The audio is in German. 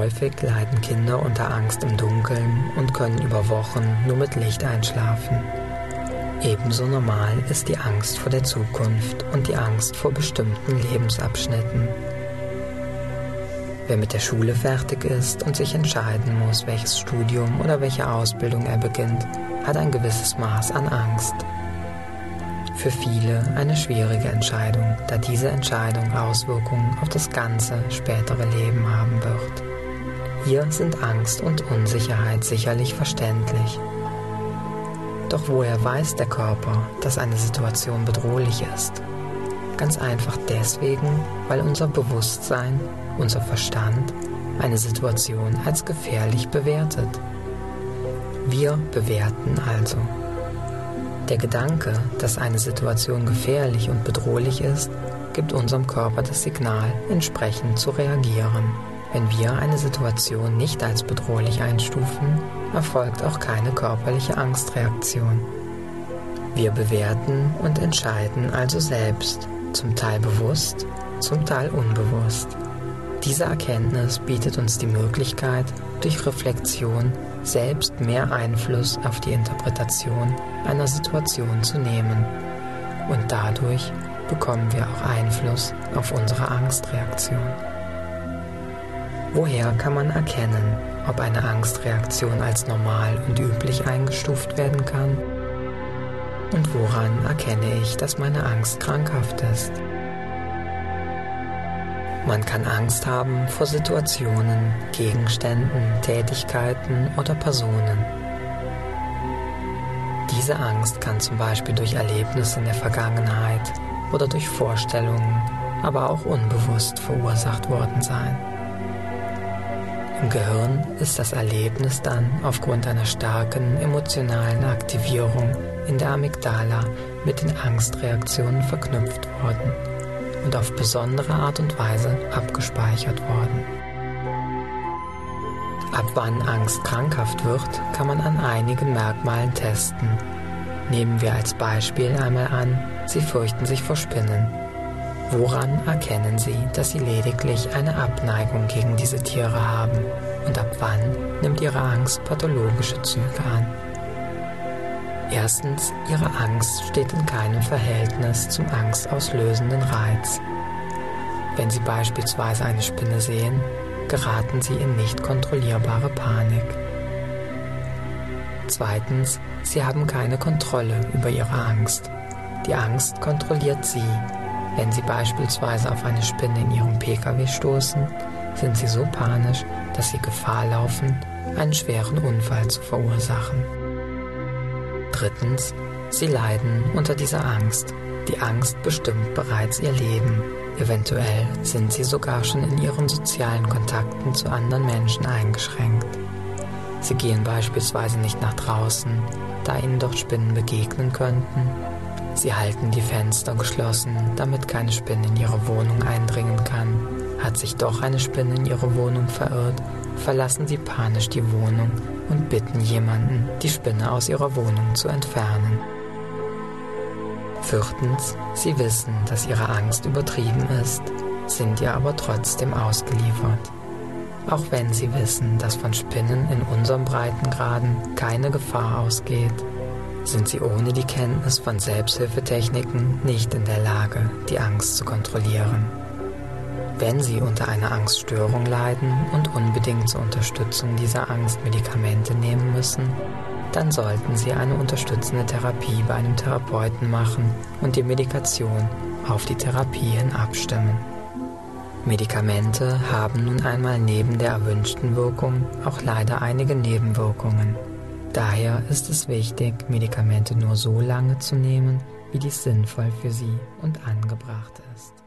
Häufig leiden Kinder unter Angst im Dunkeln und können über Wochen nur mit Licht einschlafen. Ebenso normal ist die Angst vor der Zukunft und die Angst vor bestimmten Lebensabschnitten. Wer mit der Schule fertig ist und sich entscheiden muss, welches Studium oder welche Ausbildung er beginnt, hat ein gewisses Maß an Angst. Für viele eine schwierige Entscheidung, da diese Entscheidung Auswirkungen auf das ganze spätere Leben haben wird. Hier sind Angst und Unsicherheit sicherlich verständlich. Doch woher weiß der Körper, dass eine Situation bedrohlich ist? Ganz einfach deswegen, weil unser Bewusstsein, unser Verstand eine Situation als gefährlich bewertet. Wir bewerten also. Der Gedanke, dass eine Situation gefährlich und bedrohlich ist, gibt unserem Körper das Signal, entsprechend zu reagieren. Wenn wir eine Situation nicht als bedrohlich einstufen, erfolgt auch keine körperliche Angstreaktion. Wir bewerten und entscheiden also selbst, zum Teil bewusst, zum Teil unbewusst. Diese Erkenntnis bietet uns die Möglichkeit, durch Reflexion selbst mehr Einfluss auf die Interpretation einer Situation zu nehmen. Und dadurch bekommen wir auch Einfluss auf unsere Angstreaktion. Woher kann man erkennen, ob eine Angstreaktion als normal und üblich eingestuft werden kann? Und woran erkenne ich, dass meine Angst krankhaft ist? Man kann Angst haben vor Situationen, Gegenständen, Tätigkeiten oder Personen. Diese Angst kann zum Beispiel durch Erlebnisse in der Vergangenheit oder durch Vorstellungen, aber auch unbewusst verursacht worden sein. Im Gehirn ist das Erlebnis dann aufgrund einer starken emotionalen Aktivierung in der Amygdala mit den Angstreaktionen verknüpft worden und auf besondere Art und Weise abgespeichert worden. Ab wann Angst krankhaft wird, kann man an einigen Merkmalen testen. Nehmen wir als Beispiel einmal an, Sie fürchten sich vor Spinnen. Woran erkennen Sie, dass Sie lediglich eine Abneigung gegen diese Tiere haben? Und ab wann nimmt Ihre Angst pathologische Züge an? Erstens, Ihre Angst steht in keinem Verhältnis zum angstauslösenden Reiz. Wenn Sie beispielsweise eine Spinne sehen, geraten Sie in nicht kontrollierbare Panik. Zweitens, Sie haben keine Kontrolle über Ihre Angst. Die Angst kontrolliert Sie. Wenn Sie beispielsweise auf eine Spinne in Ihrem Pkw stoßen, sind Sie so panisch, dass Sie Gefahr laufen, einen schweren Unfall zu verursachen. Drittens, sie leiden unter dieser Angst. Die Angst bestimmt bereits ihr Leben. Eventuell sind sie sogar schon in ihren sozialen Kontakten zu anderen Menschen eingeschränkt. Sie gehen beispielsweise nicht nach draußen, da ihnen dort Spinnen begegnen könnten. Sie halten die Fenster geschlossen, damit keine Spinne in ihre Wohnung eindringen kann. Hat sich doch eine Spinne in ihre Wohnung verirrt, verlassen sie panisch die Wohnung und bitten jemanden, die Spinne aus ihrer Wohnung zu entfernen. Viertens, sie wissen, dass ihre Angst übertrieben ist, sind ihr aber trotzdem ausgeliefert. Auch wenn sie wissen, dass von Spinnen in unserem Breitengraden keine Gefahr ausgeht, sind sie ohne die Kenntnis von Selbsthilfetechniken nicht in der Lage, die Angst zu kontrollieren. Wenn Sie unter einer Angststörung leiden und unbedingt zur Unterstützung dieser Angst Medikamente nehmen müssen, dann sollten Sie eine unterstützende Therapie bei einem Therapeuten machen und die Medikation auf die Therapie hin abstimmen. Medikamente haben nun einmal neben der erwünschten Wirkung auch leider einige Nebenwirkungen. Daher ist es wichtig, Medikamente nur so lange zu nehmen, wie dies sinnvoll für Sie und angebracht ist.